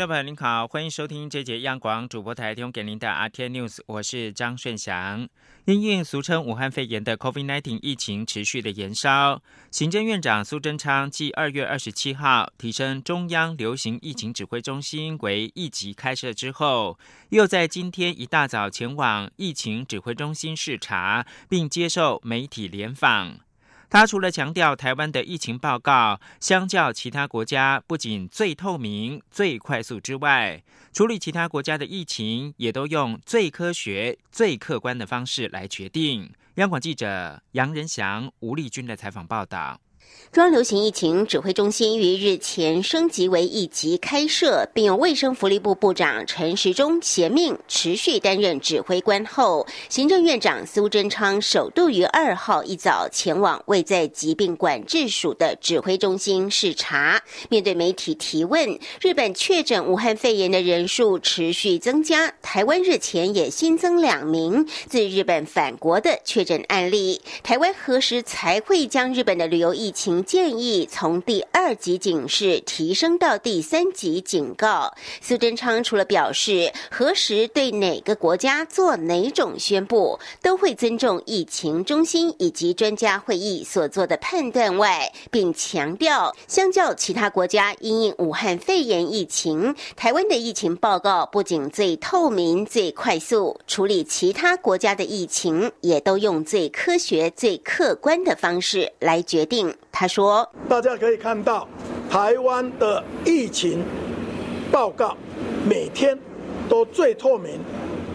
众朋友您好，欢迎收听这节央广主播台提供给您的 RT News，我是张顺祥。因应俗称武汉肺炎的 COVID-19 疫情持续的延烧，行政院长苏贞昌继二月二十七号提升中央流行疫情指挥中心为一级开设之后，又在今天一大早前往疫情指挥中心视察，并接受媒体联访。他除了强调台湾的疫情报告相较其他国家不仅最透明、最快速之外，处理其他国家的疫情也都用最科学、最客观的方式来决定。央广记者杨仁祥、吴丽君的采访报道。中央流行疫情指挥中心于日前升级为一级开设，并由卫生福利部部长陈时中衔命持续担任指挥官后，行政院长苏贞昌首度于二号一早前往位在疾病管制署的指挥中心视察。面对媒体提问，日本确诊武汉肺炎的人数持续增加，台湾日前也新增两名自日本返国的确诊案例。台湾何时才会将日本的旅游疫情？情建议从第二级警示提升到第三级警告。苏贞昌除了表示何时对哪个国家做哪种宣布，都会尊重疫情中心以及专家会议所做的判断外，并强调，相较其他国家因应武汉肺炎疫情，台湾的疫情报告不仅最透明、最快速，处理其他国家的疫情也都用最科学、最客观的方式来决定。他说：“大家可以看到，台湾的疫情报告每天都最透明、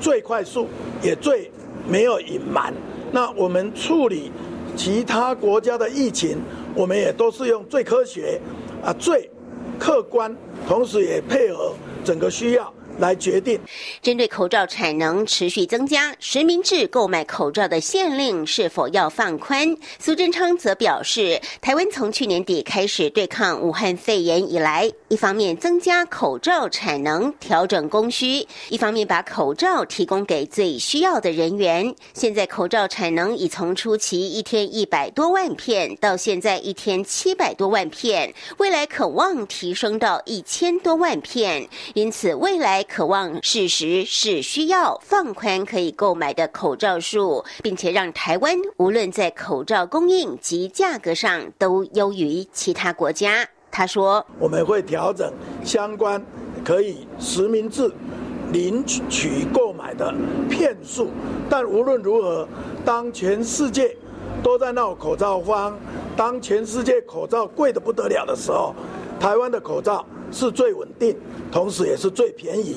最快速，也最没有隐瞒。那我们处理其他国家的疫情，我们也都是用最科学、啊最客观，同时也配合整个需要。”来决定，针对口罩产能持续增加，实名制购买口罩的限令是否要放宽？苏贞昌则表示，台湾从去年底开始对抗武汉肺炎以来，一方面增加口罩产能，调整供需；一方面把口罩提供给最需要的人员。现在口罩产能已从初期一天一百多万片，到现在一天七百多万片，未来可望提升到一千多万片。因此，未来。渴望事实是需要放宽可以购买的口罩数，并且让台湾无论在口罩供应及价格上都优于其他国家。他说：“我们会调整相关可以实名制领取购买的片数，但无论如何，当全世界都在闹口罩荒，当全世界口罩贵得不得了的时候，台湾的口罩。”是最稳定，同时也是最便宜。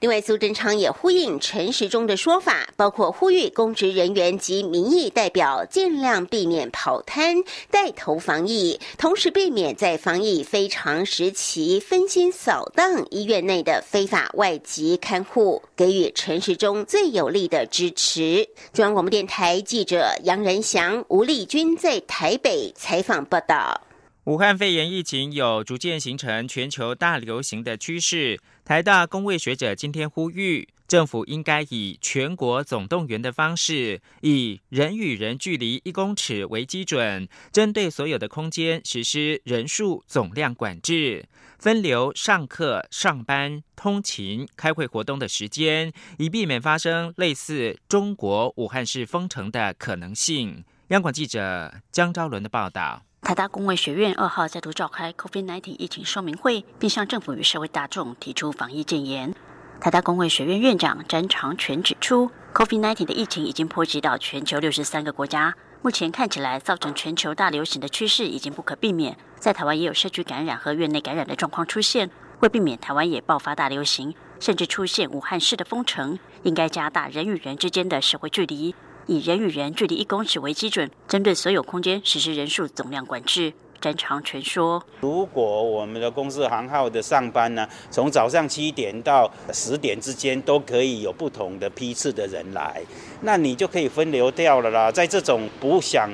另外，苏贞昌也呼应陈时中的说法，包括呼吁公职人员及民意代表尽量避免跑摊，带头防疫，同时避免在防疫非常时期分心扫荡医院内的非法外籍看护，给予陈时中最有力的支持。中央广播电台记者杨仁祥、吴丽君在台北采访报道。武汉肺炎疫情有逐渐形成全球大流行的趋势。台大工位学者今天呼吁，政府应该以全国总动员的方式，以人与人距离一公尺为基准，针对所有的空间实施人数总量管制，分流上课、上班、通勤、开会活动的时间，以避免发生类似中国武汉市封城的可能性。央广记者江昭伦的报道。台大公卫学院二号再度召开 COVID-19 疫情说明会，并向政府与社会大众提出防疫建言。台大公卫学院院长詹长全指出，COVID-19 的疫情已经波及到全球六十三个国家，目前看起来造成全球大流行的趋势已经不可避免。在台湾也有社区感染和院内感染的状况出现，为避免台湾也爆发大流行，甚至出现武汉市的封城，应该加大人与人之间的社会距离。以人与人距离一公尺为基准，针对所有空间实施人数总量管制。詹长全说：“如果我们的公司行号的上班呢，从早上七点到十点之间都可以有不同的批次的人来，那你就可以分流掉了啦。在这种不想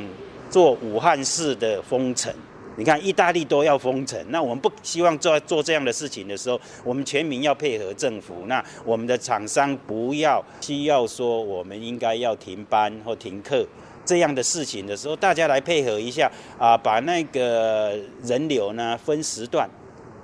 做武汉市的封城你看意大利都要封城，那我们不希望做做这样的事情的时候，我们全民要配合政府。那我们的厂商不要需要说我们应该要停班或停课这样的事情的时候，大家来配合一下啊，把那个人流呢分时段。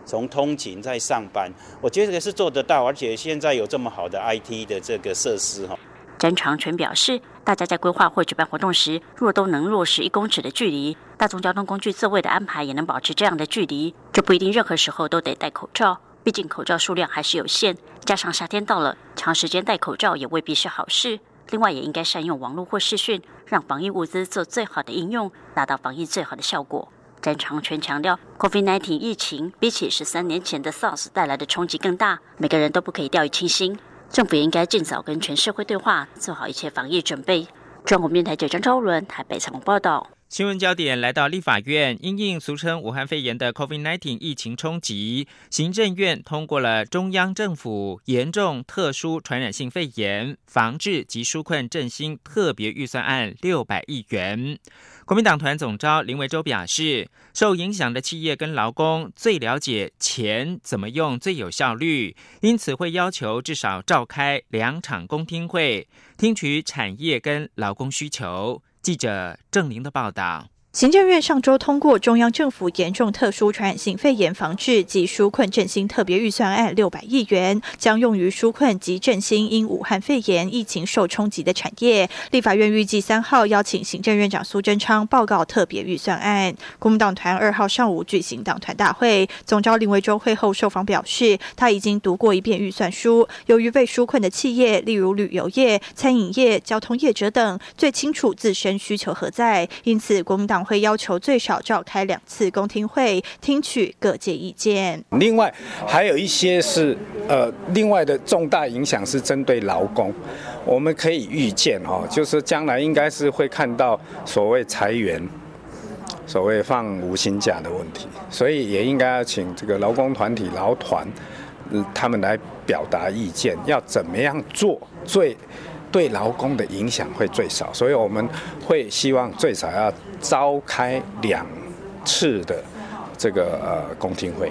从通勤在上班，我觉得这个是做得到，而且现在有这么好的 IT 的这个设施哈。詹长全表示，大家在规划或举办活动时，若都能落实一公尺的距离，大众交通工具座位的安排也能保持这样的距离，就不一定任何时候都得戴口罩。毕竟口罩数量还是有限，加上夏天到了，长时间戴口罩也未必是好事。另外，也应该善用网络或视讯，让防疫物资做最好的应用，达到防疫最好的效果。詹长全强调，COVID-19 疫情比起十三年前的 SARS 带来的冲击更大，每个人都不可以掉以轻心。政府应该尽早跟全社会对话，做好一切防疫准备。中国面台记张昭伦台北采访报道。新闻焦点来到立法院，因应俗称武汉肺炎的 COVID-19 疫情冲击，行政院通过了中央政府严重特殊传染性肺炎防治及纾困振兴特别预算案六百亿元。国民党团总召林维洲表示，受影响的企业跟劳工最了解钱怎么用最有效率，因此会要求至少召开两场公听会，听取产业跟劳工需求。记者郑玲的报道。行政院上周通过中央政府严重特殊传染性肺炎防治及纾困振兴特别预算案六百亿元，将用于纾困及振兴因武汉肺炎疫情受冲击的产业。立法院预计三号邀请行政院长苏贞昌报告特别预算案。国民党团二号上午举行党团大会，总召林维洲会后受访表示，他已经读过一遍预算书，由于被纾困的企业，例如旅游业、餐饮业、交通业者等，最清楚自身需求何在，因此国民党。会要求最少召开两次公听会，听取各界意见。另外，还有一些是呃，另外的重大影响是针对劳工，我们可以预见哦，就是将来应该是会看到所谓裁员、所谓放无薪假的问题，所以也应该要请这个劳工团体劳团，他们来表达意见，要怎么样做最。对劳工的影响会最少，所以我们会希望最少要召开两次的这个呃公听会。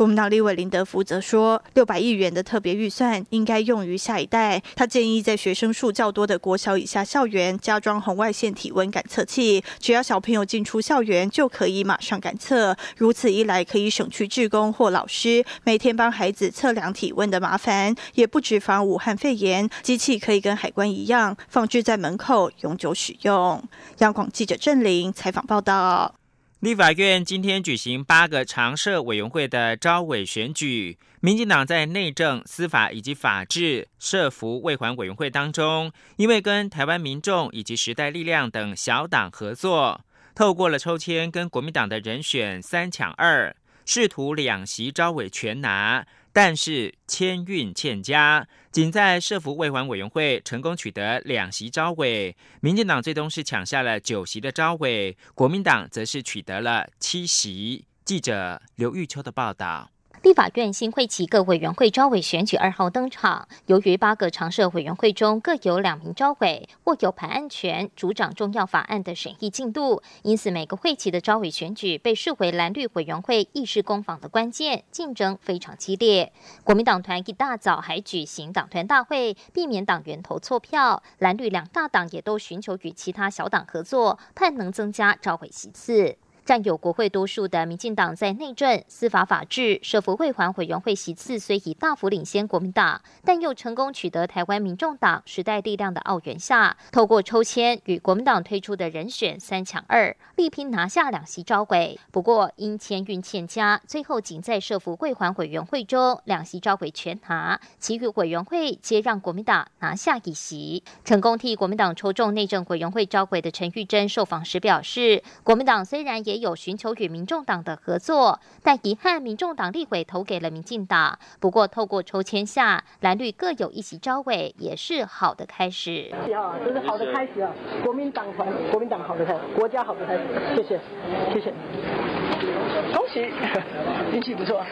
国民党立委林德福则说，六百亿元的特别预算应该用于下一代。他建议在学生数较多的国小以下校园加装红外线体温感测器，只要小朋友进出校园就可以马上感测。如此一来，可以省去职工或老师每天帮孩子测量体温的麻烦，也不止防武汉肺炎。机器可以跟海关一样，放置在门口永久使用。央广记者郑玲采访报道。立法院今天举行八个常设委员会的招委选举，民进党在内政、司法以及法制、社服未还委员会当中，因为跟台湾民众以及时代力量等小党合作，透过了抽签跟国民党的人选三抢二，试图两席招委全拿。但是签运欠佳，仅在社服卫环委员会成功取得两席招委，民进党最终是抢下了九席的招委，国民党则是取得了七席。记者刘玉秋的报道。立法院新会期各委员会招委选举二号登场，由于八个常设委员会中各有两名招委，或有盘安全、主掌重要法案的审议进度，因此每个会期的招委选举被视为蓝绿委员会议事攻防的关键，竞争非常激烈。国民党团一大早还举行党团大会，避免党员投错票。蓝绿两大党也都寻求与其他小党合作，盼能增加招委席次。占有国会多数的民进党在内政、司法法制、社福会环委员会席次虽已大幅领先国民党，但又成功取得台湾民众党、时代力量的奥援下，透过抽签与国民党推出的人选三抢二，力拼拿下两席招委。不过因签运欠佳，最后仅在社福会环委员会中两席招委全拿，其余委员会皆让国民党拿下一席。成功替国民党抽中内政委员会招委的陈玉珍受访时表示，国民党虽然也也有寻求与民众党的合作，但遗憾民众党立委投给了民进党。不过透过抽签下，蓝绿各有一席招委，也是好的开始。啊，这是好的开始啊！国民党团，国民党好的开始，国家好的开始。谢谢，谢谢。恭喜，运气不错。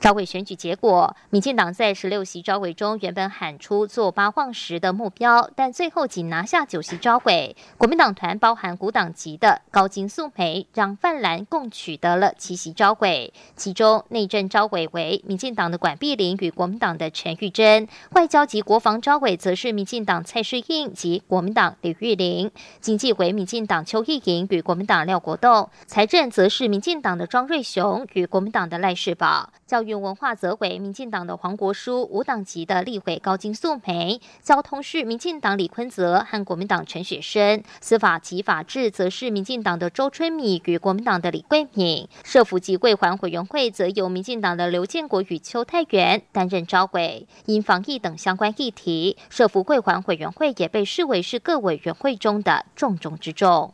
招委选举结果，民进党在十六席招委中原本喊出做八晃十的目标，但最后仅拿下九席招委。国民党团包含古党籍的高金素梅、让范兰共取得了七席招委，其中内政招委为民进党的管碧玲与国民党的陈玉珍，外交及国防招委则是民进党蔡世应及国民党李玉玲，经济为民进党邱意莹与国民党廖国栋，财政则是民进进党的庄瑞雄与国民党的赖世宝，教育。文化则为民进党的黄国书，无党籍的立委高金素梅；交通是民进党李坤泽和国民党陈雪生；司法及法制则是民进党的周春米与国民党的李桂敏；社福及贵环委员会则由民进党的刘建国与邱泰元担任招委。因防疫等相关议题，社福贵环委员会也被视为是各委员会中的重中之重。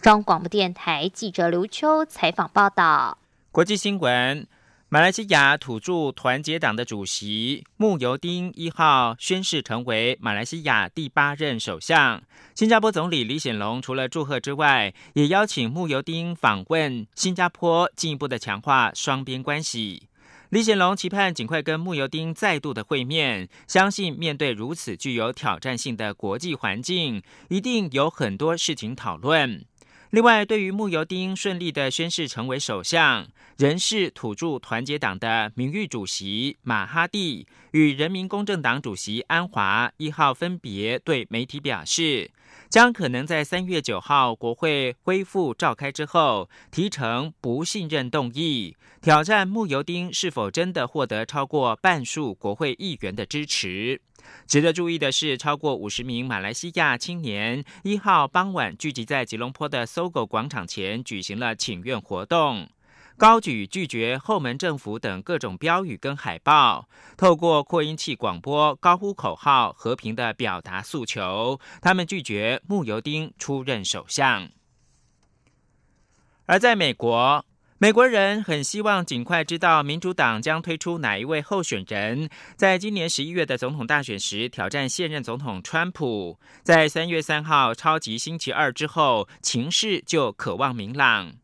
中广播电台记者刘秋采访报道。国际新闻。马来西亚土著团结党的主席慕尤丁一号宣誓成为马来西亚第八任首相。新加坡总理李显龙除了祝贺之外，也邀请慕尤丁访问新加坡，进一步的强化双边关系。李显龙期盼尽快跟慕尤丁再度的会面，相信面对如此具有挑战性的国际环境，一定有很多事情讨论。另外，对于慕尤丁顺利的宣誓成为首相，仍是土著团结党的名誉主席马哈蒂与人民公正党主席安华一号分别对媒体表示，将可能在三月九号国会恢复召开之后，提成不信任动议，挑战慕尤丁是否真的获得超过半数国会议员的支持。值得注意的是，超过五十名马来西亚青年一号傍晚聚集在吉隆坡的搜狗广场前举行了请愿活动，高举拒绝后门政府等各种标语跟海报，透过扩音器广播高呼口号，和平的表达诉求。他们拒绝穆尤丁出任首相。而在美国。美国人很希望尽快知道民主党将推出哪一位候选人，在今年十一月的总统大选时挑战现任总统川普。在三月三号超级星期二之后，情势就渴望明朗。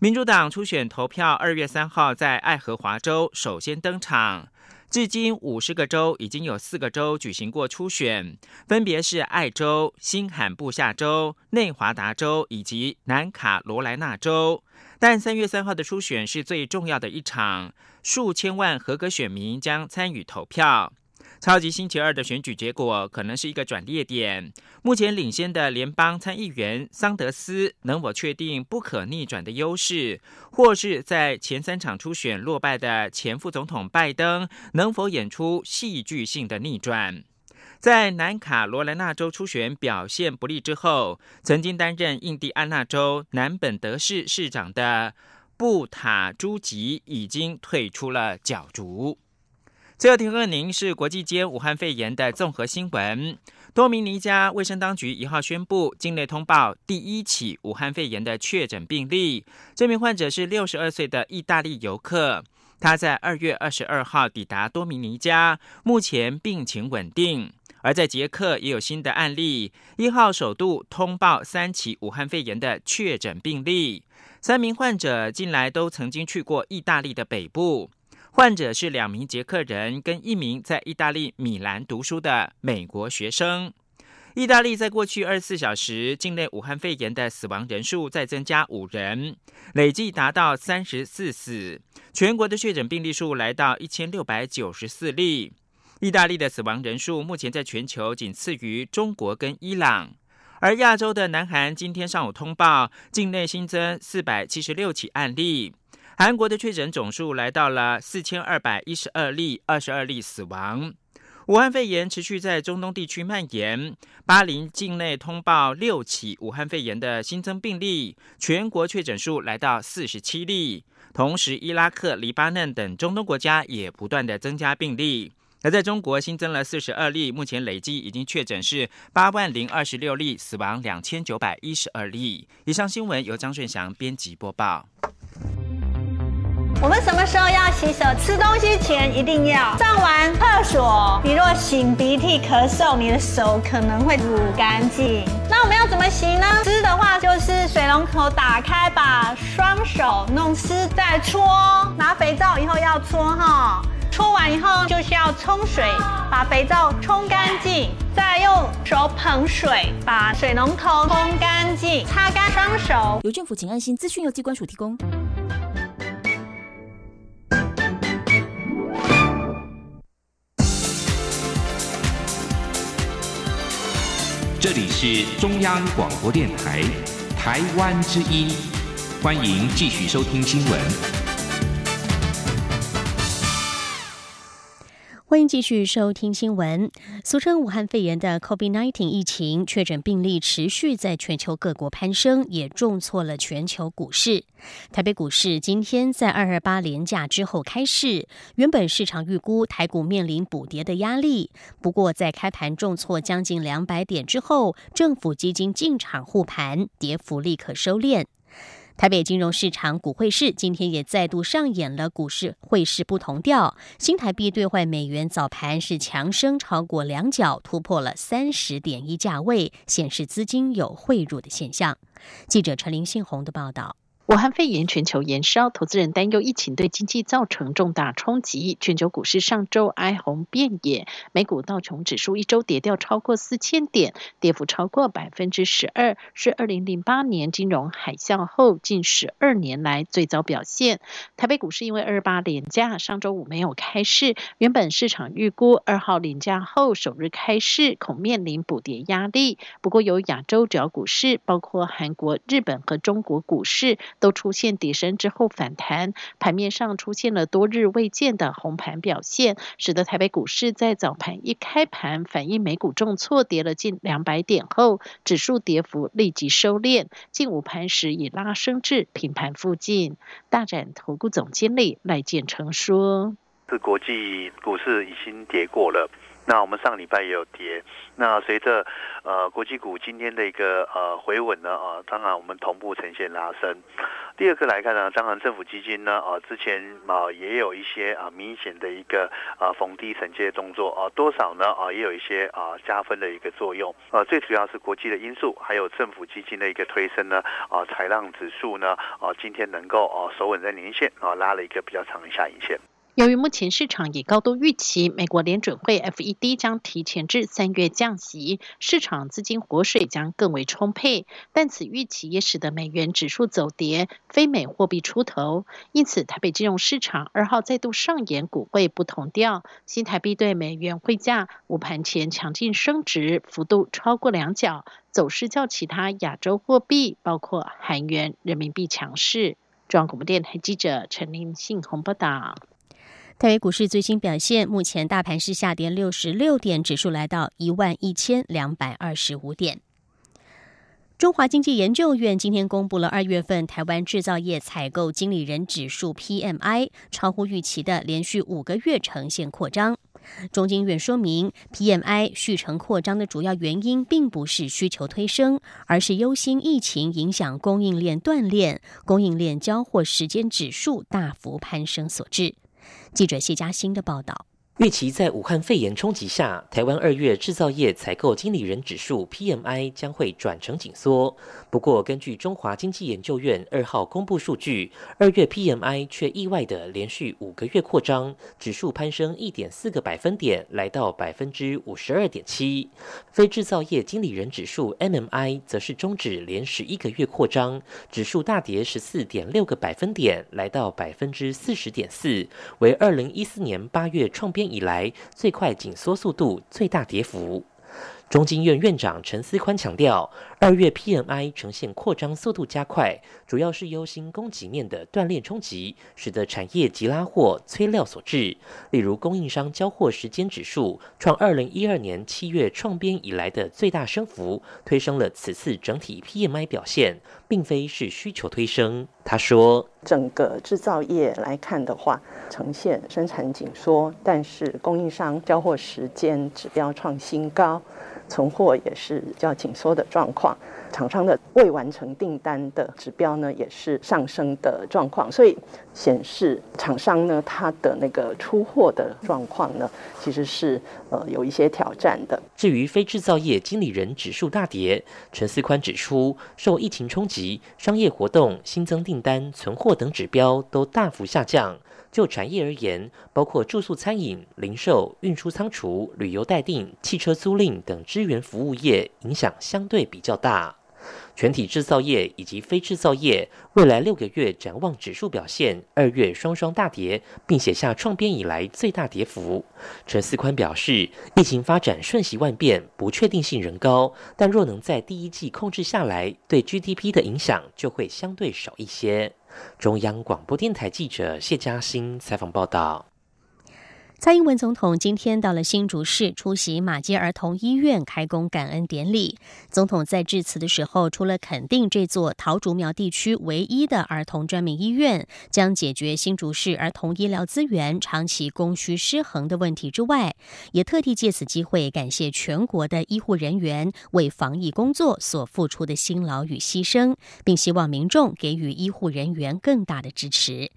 民主党初选投票二月三号在爱荷华州首先登场。至今五十个州已经有四个州举行过初选，分别是爱州、新罕布夏州、内华达州以及南卡罗来纳州。但三月三号的初选是最重要的一场，数千万合格选民将参与投票。超级星期二的选举结果可能是一个转捩点。目前领先的联邦参议员桑德斯能否确定不可逆转的优势，或是在前三场初选落败的前副总统拜登能否演出戏剧性的逆转？在南卡罗来纳州初选表现不利之后，曾经担任印第安纳州南本德市市长的布塔朱吉已经退出了角逐。最后提供您是国际间武汉肺炎的综合新闻：多米尼加卫生当局一号宣布境内通报第一起武汉肺炎的确诊病例，这名患者是六十二岁的意大利游客，他在二月二十二号抵达多米尼加，目前病情稳定。而在捷克也有新的案例，一号首度通报三起武汉肺炎的确诊病例，三名患者近来都曾经去过意大利的北部。患者是两名捷克人跟一名在意大利米兰读书的美国学生。意大利在过去二十四小时境内武汉肺炎的死亡人数再增加五人，累计达到三十四死，全国的确诊病例数来到一千六百九十四例。意大利的死亡人数目前在全球仅次于中国跟伊朗，而亚洲的南韩今天上午通报境内新增四百七十六起案例，韩国的确诊总数来到了四千二百一十二例，二十二例死亡。武汉肺炎持续在中东地区蔓延，巴林境内通报六起武汉肺炎的新增病例，全国确诊数来到四十七例。同时，伊拉克、黎巴嫩等中东国家也不断的增加病例。而在中国新增了四十二例，目前累计已经确诊是八万零二十六例，死亡两千九百一十二例。以上新闻由张顺祥编辑播报。我们什么时候要洗手？吃东西前一定要上完厕所。你若擤鼻涕、咳嗽，你的手可能会不干净。那我们要怎么洗呢？湿的话就是水龙头打开，把双手弄湿再搓。拿肥皂以后要搓哈，搓完以后就是要冲水，把肥皂冲干净，再用手捧水把水龙头冲干净，擦干双手。由政府请安心资讯由机关署提供。这里是中央广播电台台湾之音，欢迎继续收听新闻。欢迎继续收听新闻。俗称武汉肺炎的 COVID-19 疫情确诊病例持续在全球各国攀升，也重挫了全球股市。台北股市今天在二二八连假之后开市，原本市场预估台股面临补跌的压力，不过在开盘重挫将近两百点之后，政府基金进场护盘，跌幅立刻收敛。台北金融市场股汇市今天也再度上演了股市汇市不同调，新台币兑换美元早盘是强升超过两角，突破了三十点一价位，显示资金有汇入的现象。记者陈林信宏的报道。武汉肺炎全球延烧，投资人担忧疫情对经济造成重大冲击。全球股市上周哀鸿遍野，美股道琼指数一周跌掉超过四千点，跌幅超过百分之十二，是二零零八年金融海啸后近十二年来最糟表现。台北股市因为二八连假，上周五没有开市，原本市场预估二号连假后首日开市恐面临补跌压力。不过，由亚洲主要股市，包括韩国、日本和中国股市。都出现底升之后反弹，盘面上出现了多日未见的红盘表现，使得台北股市在早盘一开盘反映美股重挫，跌了近两百点后，指数跌幅立即收敛，近午盘时已拉升至平盘附近。大展投顾总经理赖建成说：“是国际股市已经跌过了。”那我们上礼拜也有跌，那随着呃国际股今天的一个呃回稳呢啊，当然我们同步呈现拉升。第二个来看呢，当然政府基金呢啊之前啊也有一些啊明显的一个啊逢低承接动作啊，多少呢啊也有一些啊加分的一个作用啊，最主要是国际的因素，还有政府基金的一个推升呢啊，财浪指数呢啊今天能够啊守稳在年线啊拉了一个比较长的下影线。由于目前市场已高度预期，美国联准会 FED 将提前至三月降息，市场资金活水将更为充沛。但此预期也使得美元指数走跌，非美货币出头。因此，台北金融市场二号再度上演股汇不同调，新台币对美元汇价午盘前强劲升值，幅度超过两角，走势较其他亚洲货币，包括韩元、人民币强势。中央广播电台记者陈林信鸿报道。台北股市最新表现，目前大盘是下跌六十六点，指数来到一万一千两百二十五点。中华经济研究院今天公布了二月份台湾制造业采购经理人指数 PMI，超乎预期的连续五个月呈现扩张。中经院说明，PMI 续成扩张的主要原因并不是需求推升，而是忧心疫情影响供应链断裂，供应链交货时间指数大幅攀升所致。记者谢佳欣的报道。预期在武汉肺炎冲击下，台湾二月制造业采购经理人指数 PMI 将会转成紧缩。不过，根据中华经济研究院二号公布数据，二月 PMI 却意外的连续五个月扩张，指数攀升一点四个百分点，来到百分之五十二点七。非制造业经理人指数 MMI 则是终止连十一个月扩张，指数大跌十四点六个百分点，来到百分之四十点四，为二零一四年八月创编。以来最快紧缩速度、最大跌幅。中经院院长陈思宽强调，二月 PMI 呈现扩张速度加快，主要是忧心供给面的断裂冲击，使得产业急拉货催料所致。例如，供应商交货时间指数创二零一二年七月创编以来的最大升幅，推升了此次整体 PMI 表现，并非是需求推升。他说，整个制造业来看的话，呈现生产紧缩，但是供应商交货时间指标创新高。存货也是较紧缩的状况。厂商的未完成订单的指标呢，也是上升的状况，所以显示厂商呢，它的那个出货的状况呢，其实是呃有一些挑战的。至于非制造业经理人指数大跌，陈思宽指出，受疫情冲击，商业活动、新增订单、存货等指标都大幅下降。就产业而言，包括住宿、餐饮、零售、运输、仓储、旅游待定、汽车租赁等支援服务业，影响相对比较大。全体制造业以及非制造业未来六个月展望指数表现，二月双双大跌，并写下创编以来最大跌幅。陈思宽表示，疫情发展瞬息万变，不确定性仍高，但若能在第一季控制下来，对 GDP 的影响就会相对少一些。中央广播电台记者谢嘉欣采访报道。蔡英文总统今天到了新竹市出席马街儿童医院开工感恩典礼。总统在致辞的时候，除了肯定这座桃竹苗地区唯一的儿童专门医院将解决新竹市儿童医疗资源长期供需失衡的问题之外，也特地借此机会感谢全国的医护人员为防疫工作所付出的辛劳与牺牲，并希望民众给予医护人员更大的支持。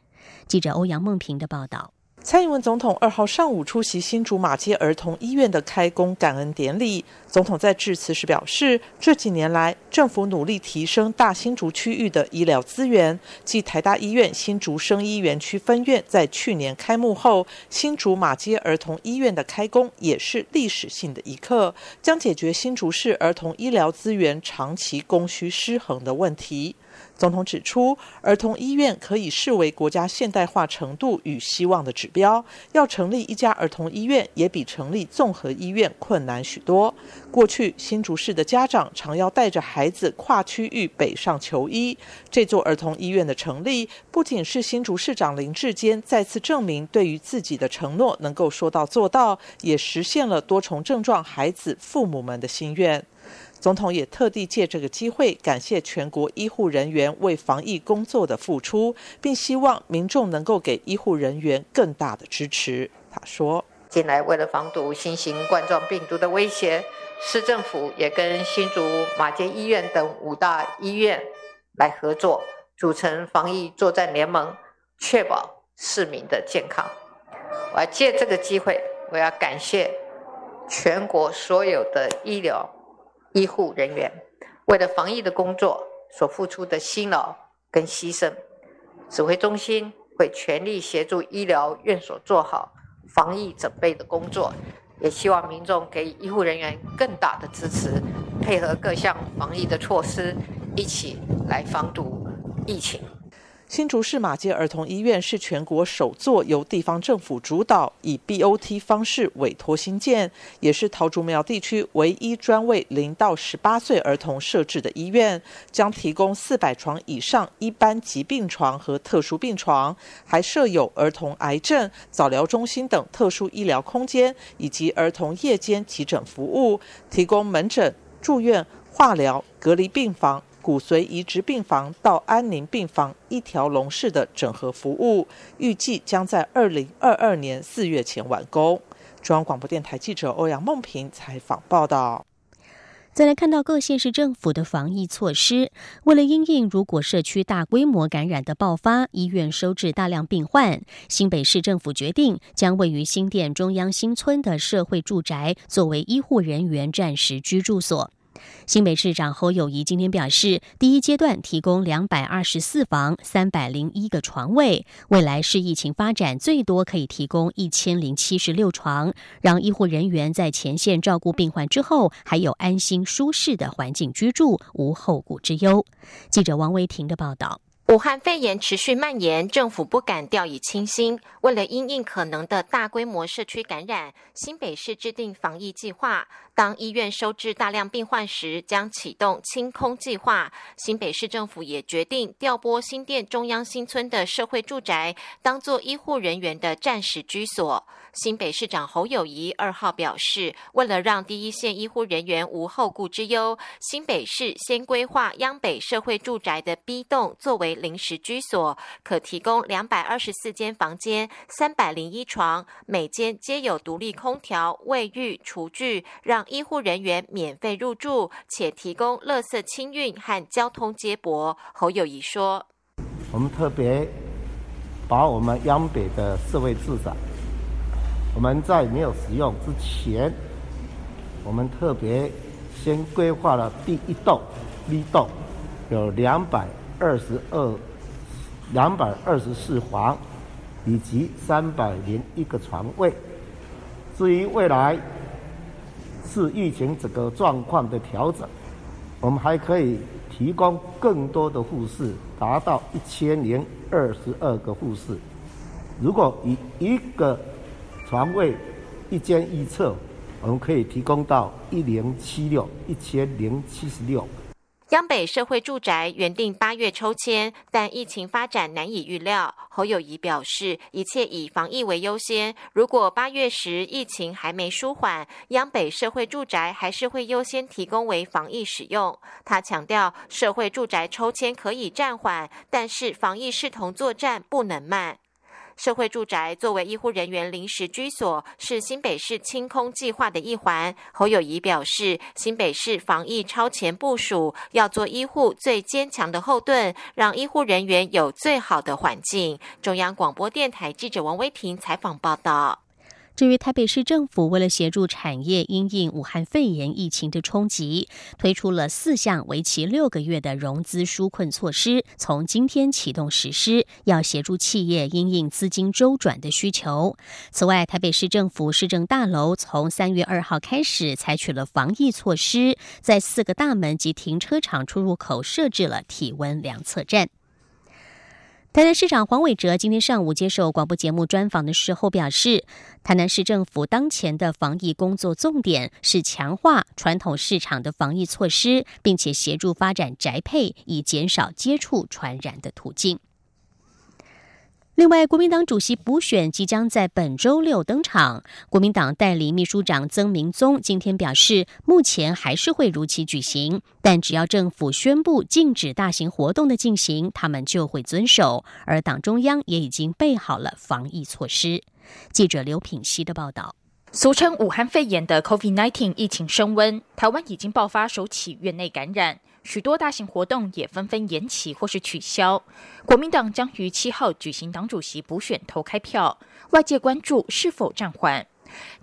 记者欧阳梦平的报道。蔡英文总统二号上午出席新竹马街儿童医院的开工感恩典礼。总统在致辞时表示，这几年来，政府努力提升大新竹区域的医疗资源。继台大医院新竹生医园区分院在去年开幕后，新竹马街儿童医院的开工也是历史性的一刻，将解决新竹市儿童医疗资源长期供需失衡的问题。总统指出，儿童医院可以视为国家现代化程度与希望的指标。要成立一家儿童医院，也比成立综合医院困难许多。过去新竹市的家长常要带着孩子跨区域北上求医，这座儿童医院的成立，不仅是新竹市长林志坚再次证明对于自己的承诺能够说到做到，也实现了多重症状孩子父母们的心愿。总统也特地借这个机会感谢全国医护人员为防疫工作的付出，并希望民众能够给医护人员更大的支持。他说：“近来为了防堵新型冠状病毒的威胁，市政府也跟新竹马街医院等五大医院来合作，组成防疫作战联盟，确保市民的健康。我要借这个机会，我要感谢全国所有的医疗。”医护人员为了防疫的工作所付出的辛劳跟牺牲，指挥中心会全力协助医疗院所做好防疫准备的工作，也希望民众给医护人员更大的支持，配合各项防疫的措施，一起来防堵疫情。新竹市马街儿童医院是全国首座由地方政府主导以 BOT 方式委托新建，也是桃竹苗地区唯一专为零到十八岁儿童设置的医院，将提供四百床以上一般疾病床和特殊病床，还设有儿童癌症早疗中心等特殊医疗空间，以及儿童夜间急诊服务，提供门诊、住院、化疗、隔离病房。骨髓移植病房到安宁病房一条龙式的整合服务，预计将在二零二二年四月前完工。中央广播电台记者欧阳梦平采访报道。再来看到各县市政府的防疫措施，为了因应如果社区大规模感染的爆发，医院收治大量病患，新北市政府决定将位于新店中央新村的社会住宅作为医护人员暂时居住所。新北市长侯友谊今天表示，第一阶段提供两百二十四房、三百零一个床位，未来市疫情发展最多可以提供一千零七十六床，让医护人员在前线照顾病患之后，还有安心舒适的环境居住，无后顾之忧。记者王维婷的报道。武汉肺炎持续蔓延，政府不敢掉以轻心。为了因应可能的大规模社区感染，新北市制定防疫计划。当医院收治大量病患时，将启动清空计划。新北市政府也决定调拨新店中央新村的社会住宅，当做医护人员的暂时居所。新北市长侯友谊二号表示，为了让第一线医护人员无后顾之忧，新北市先规划央北社会住宅的 B 栋作为临时居所，可提供两百二十四间房间、三百零一床，每间皆有独立空调、卫浴、厨具，让医护人员免费入住，且提供垃圾清运和交通接驳。侯友谊说：“我们特别。”把我们央北的社会住宅，我们在没有使用之前，我们特别先规划了第一栋 B 栋，有两百二十二、两百二十四房，以及三百零一个床位。至于未来是疫情整个状况的调整，我们还可以提供更多的护士，达到一千零。二十二个护士，如果以一个床位一间一侧，我们可以提供到一零七六一千零七十六。央北社会住宅原定八月抽签，但疫情发展难以预料。侯友谊表示，一切以防疫为优先。如果八月时疫情还没舒缓，央北社会住宅还是会优先提供为防疫使用。他强调，社会住宅抽签可以暂缓，但是防疫视同作战，不能慢。社会住宅作为医护人员临时居所，是新北市清空计划的一环。侯友谊表示，新北市防疫超前部署，要做医护最坚强的后盾，让医护人员有最好的环境。中央广播电台记者王威婷采访报道。至于台北市政府为了协助产业因应武汉肺炎疫情的冲击，推出了四项为期六个月的融资纾困措施，从今天启动实施，要协助企业因应资金周转的需求。此外，台北市政府市政大楼从三月二号开始采取了防疫措施，在四个大门及停车场出入口设置了体温量测站。台南市长黄伟哲今天上午接受广播节目专访的时候表示，台南市政府当前的防疫工作重点是强化传统市场的防疫措施，并且协助发展宅配，以减少接触传染的途径。另外，国民党主席补选即将在本周六登场。国民党代理秘书长曾明宗今天表示，目前还是会如期举行，但只要政府宣布禁止大型活动的进行，他们就会遵守。而党中央也已经备好了防疫措施。记者刘品希的报道。俗称武汉肺炎的 COVID-19 疫情升温，台湾已经爆发首起院内感染。许多大型活动也纷纷延期或是取消。国民党将于七号举行党主席补选投开票，外界关注是否暂缓。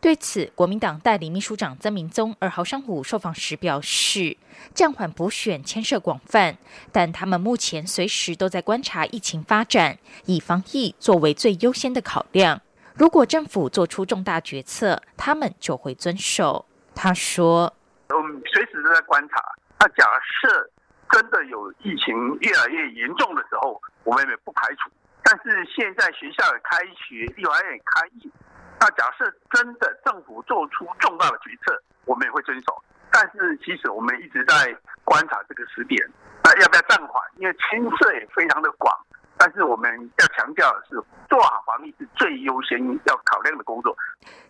对此，国民党代理秘书长曾明宗二号上午受访时表示，暂缓补选牵涉广泛，但他们目前随时都在观察疫情发展，以防疫作为最优先的考量。如果政府做出重大决策，他们就会遵守。他说：“我们随时都在观察。”那假设真的有疫情越来越严重的时候，我们也不排除。但是现在学校也开学，幼儿园也开业。那假设真的政府做出重大的决策，我们也会遵守。但是其实我们一直在观察这个时点，那要不要暂缓？因为牵涉也非常的广。但是我们要强调的是，做好防疫是最优先要考量的工作。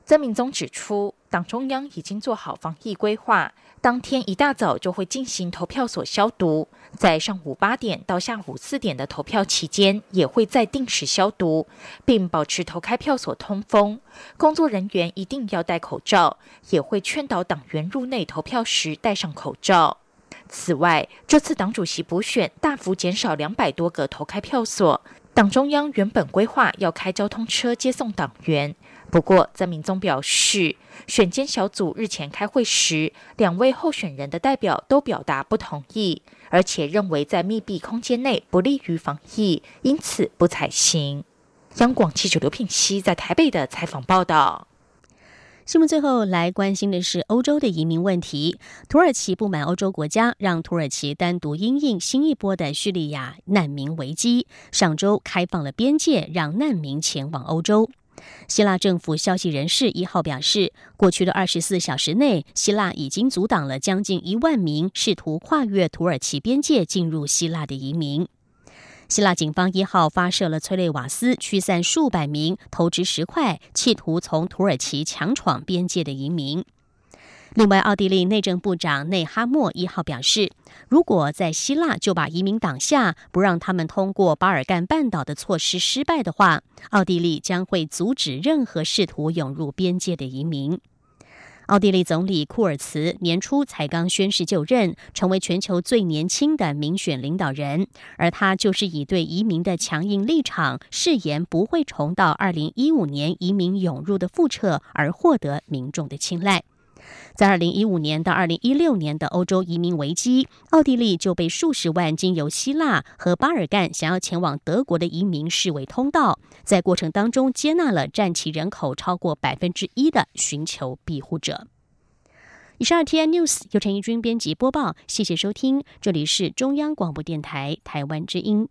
曾明宗指出，党中央已经做好防疫规划，当天一大早就会进行投票所消毒，在上午八点到下午四点的投票期间，也会再定时消毒，并保持投开票所通风，工作人员一定要戴口罩，也会劝导党员入内投票时戴上口罩。此外，这次党主席补选大幅减少两百多个投开票所，党中央原本规划要开交通车接送党员。不过，曾明宗表示，选监小组日前开会时，两位候选人的代表都表达不同意，而且认为在密闭空间内不利于防疫，因此不采行。央广记者刘品熙在台北的采访报道。新闻最后来关心的是欧洲的移民问题。土耳其不满欧洲国家让土耳其单独因应新一波的叙利亚难民危机，上周开放了边界，让难民前往欧洲。希腊政府消息人士一号表示，过去的二十四小时内，希腊已经阻挡了将近一万名试图跨越土耳其边界进入希腊的移民。希腊警方一号发射了催泪瓦斯，驱散数百名投掷石块、企图从土耳其强闯边界的移民。另外，奥地利内政部长内哈默一号表示，如果在希腊就把移民挡下，不让他们通过巴尔干半岛的措施失败的话，奥地利将会阻止任何试图涌入边界的移民。奥地利总理库尔茨年初才刚宣誓就任，成为全球最年轻的民选领导人，而他就是以对移民的强硬立场，誓言不会重蹈2015年移民涌入的覆辙，而获得民众的青睐。在二零一五年到二零一六年的欧洲移民危机，奥地利就被数十万经由希腊和巴尔干想要前往德国的移民视为通道，在过程当中接纳了占其人口超过百分之一的寻求庇护者。以上 T N News 由陈义军编辑播报，谢谢收听，这里是中央广播电台台湾之音。